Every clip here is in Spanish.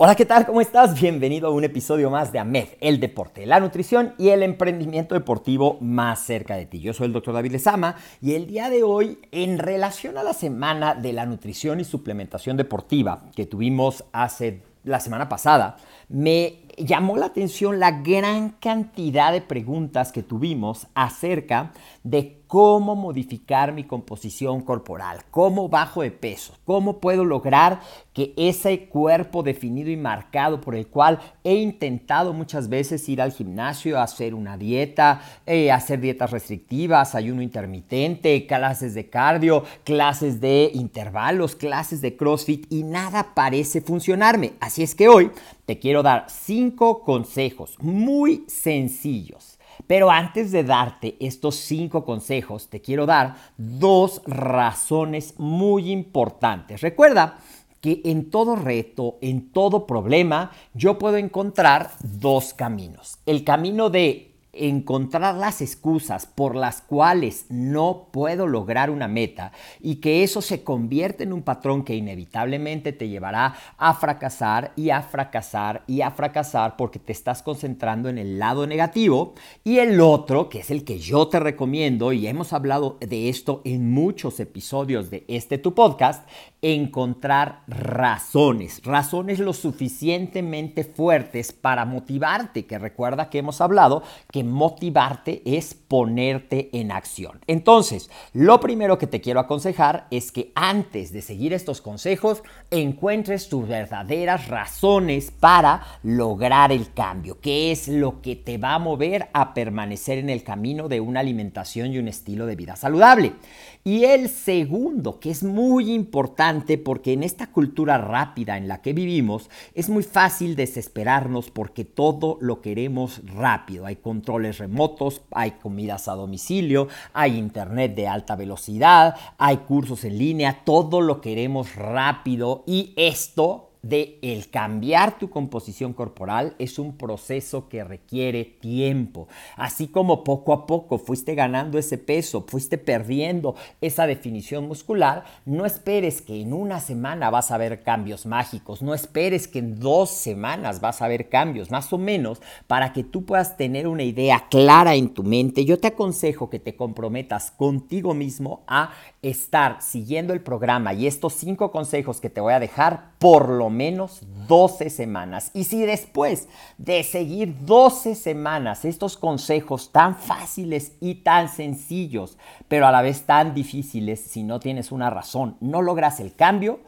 Hola, ¿qué tal? ¿Cómo estás? Bienvenido a un episodio más de AMED, el deporte, la nutrición y el emprendimiento deportivo más cerca de ti. Yo soy el doctor David Lezama y el día de hoy, en relación a la semana de la nutrición y suplementación deportiva que tuvimos hace la semana pasada, me llamó la atención la gran cantidad de preguntas que tuvimos acerca de cómo modificar mi composición corporal, cómo bajo de peso, cómo puedo lograr que ese cuerpo definido y marcado por el cual he intentado muchas veces ir al gimnasio, hacer una dieta, eh, hacer dietas restrictivas, ayuno intermitente, clases de cardio, clases de intervalos, clases de CrossFit y nada parece funcionarme. Así es que hoy te quiero dar cinco consejos muy sencillos pero antes de darte estos cinco consejos, te quiero dar dos razones muy importantes. Recuerda que en todo reto, en todo problema, yo puedo encontrar dos caminos. El camino de encontrar las excusas por las cuales no puedo lograr una meta y que eso se convierte en un patrón que inevitablemente te llevará a fracasar y a fracasar y a fracasar porque te estás concentrando en el lado negativo y el otro, que es el que yo te recomiendo y hemos hablado de esto en muchos episodios de este tu podcast, encontrar razones, razones lo suficientemente fuertes para motivarte, que recuerda que hemos hablado que motivarte es ponerte en acción. Entonces, lo primero que te quiero aconsejar es que antes de seguir estos consejos, encuentres tus verdaderas razones para lograr el cambio, qué es lo que te va a mover a permanecer en el camino de una alimentación y un estilo de vida saludable. Y el segundo, que es muy importante porque en esta cultura rápida en la que vivimos, es muy fácil desesperarnos porque todo lo queremos rápido. Hay remotos, hay comidas a domicilio, hay internet de alta velocidad, hay cursos en línea, todo lo queremos rápido y esto de el cambiar tu composición corporal es un proceso que requiere tiempo. Así como poco a poco fuiste ganando ese peso, fuiste perdiendo esa definición muscular, no esperes que en una semana vas a ver cambios mágicos, no esperes que en dos semanas vas a ver cambios, más o menos, para que tú puedas tener una idea clara en tu mente. Yo te aconsejo que te comprometas contigo mismo a estar siguiendo el programa y estos cinco consejos que te voy a dejar por lo menos 12 semanas. Y si después de seguir 12 semanas estos consejos tan fáciles y tan sencillos, pero a la vez tan difíciles, si no tienes una razón, no logras el cambio,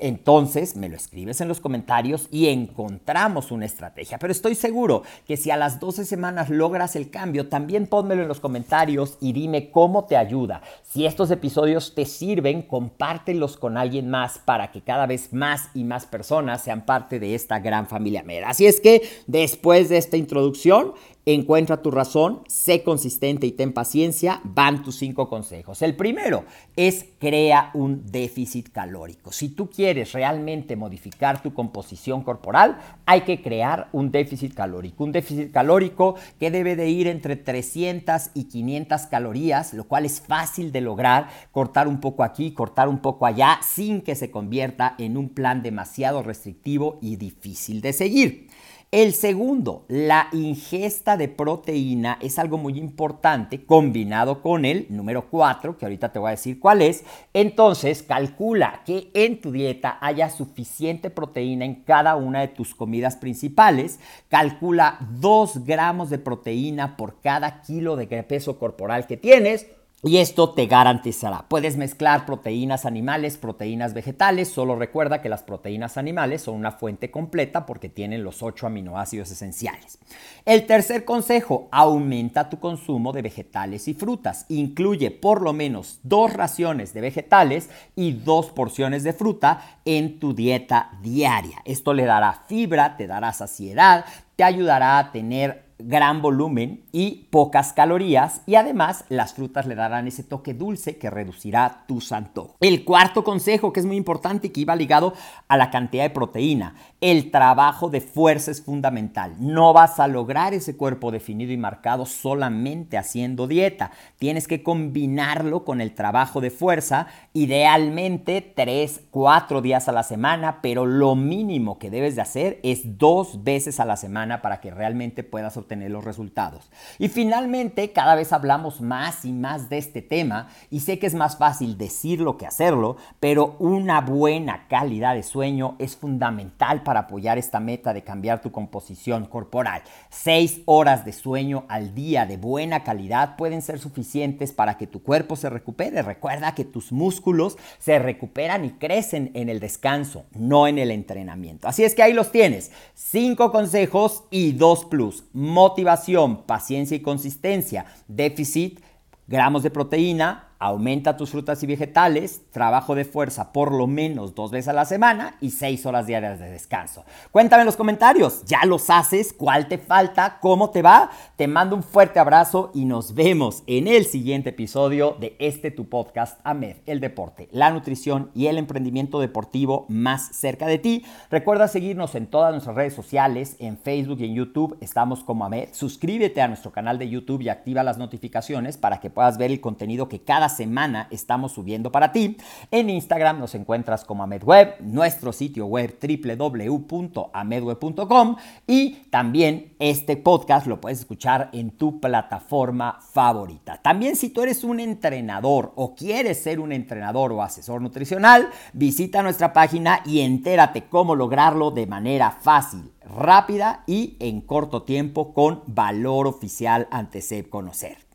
entonces me lo escribes en los comentarios y encontramos una estrategia. Pero estoy seguro que si a las 12 semanas logras el cambio, también pónmelo en los comentarios y dime cómo te ayuda. Si estos episodios te sirven, compártelos con alguien más para que cada vez más y más personas sean parte de esta gran familia. Así es que después de esta introducción, Encuentra tu razón, sé consistente y ten paciencia. Van tus cinco consejos. El primero es crea un déficit calórico. Si tú quieres realmente modificar tu composición corporal, hay que crear un déficit calórico. Un déficit calórico que debe de ir entre 300 y 500 calorías, lo cual es fácil de lograr. Cortar un poco aquí, cortar un poco allá, sin que se convierta en un plan demasiado restrictivo y difícil de seguir. El segundo, la ingesta de proteína es algo muy importante combinado con el número 4, que ahorita te voy a decir cuál es. Entonces, calcula que en tu dieta haya suficiente proteína en cada una de tus comidas principales. Calcula 2 gramos de proteína por cada kilo de peso corporal que tienes y esto te garantizará. Puedes mezclar proteínas animales, proteínas vegetales. Solo recuerda que las proteínas animales son una fuente completa porque tienen los 8 aminoácidos esenciales. El tercer consejo, aumenta tu consumo de vegetales y frutas. Incluye por lo menos dos raciones de vegetales y dos porciones de fruta en tu dieta diaria. Esto le dará fibra, te dará saciedad, te ayudará a tener gran volumen y pocas calorías y además las frutas le darán ese toque dulce que reducirá tu antojos. El cuarto consejo que es muy importante y que iba ligado a la cantidad de proteína, el trabajo de fuerza es fundamental. No vas a lograr ese cuerpo definido y marcado solamente haciendo dieta. Tienes que combinarlo con el trabajo de fuerza, idealmente 3, 4 días a la semana, pero lo mínimo que debes de hacer es dos veces a la semana para que realmente puedas obtener tener los resultados. Y finalmente, cada vez hablamos más y más de este tema y sé que es más fácil decirlo que hacerlo, pero una buena calidad de sueño es fundamental para apoyar esta meta de cambiar tu composición corporal. Seis horas de sueño al día de buena calidad pueden ser suficientes para que tu cuerpo se recupere. Recuerda que tus músculos se recuperan y crecen en el descanso, no en el entrenamiento. Así es que ahí los tienes. Cinco consejos y dos plus motivación, paciencia y consistencia, déficit, gramos de proteína, Aumenta tus frutas y vegetales, trabajo de fuerza por lo menos dos veces a la semana y seis horas diarias de descanso. Cuéntame en los comentarios, ¿ya los haces? ¿Cuál te falta? ¿Cómo te va? Te mando un fuerte abrazo y nos vemos en el siguiente episodio de este tu podcast AMED, el deporte, la nutrición y el emprendimiento deportivo más cerca de ti. Recuerda seguirnos en todas nuestras redes sociales, en Facebook y en YouTube estamos como AMED. Suscríbete a nuestro canal de YouTube y activa las notificaciones para que puedas ver el contenido que cada semana estamos subiendo para ti. En Instagram nos encuentras como AmedWeb, nuestro sitio web www.amedweb.com y también este podcast lo puedes escuchar en tu plataforma favorita. También si tú eres un entrenador o quieres ser un entrenador o asesor nutricional, visita nuestra página y entérate cómo lograrlo de manera fácil, rápida y en corto tiempo con valor oficial ante SEP Conocer.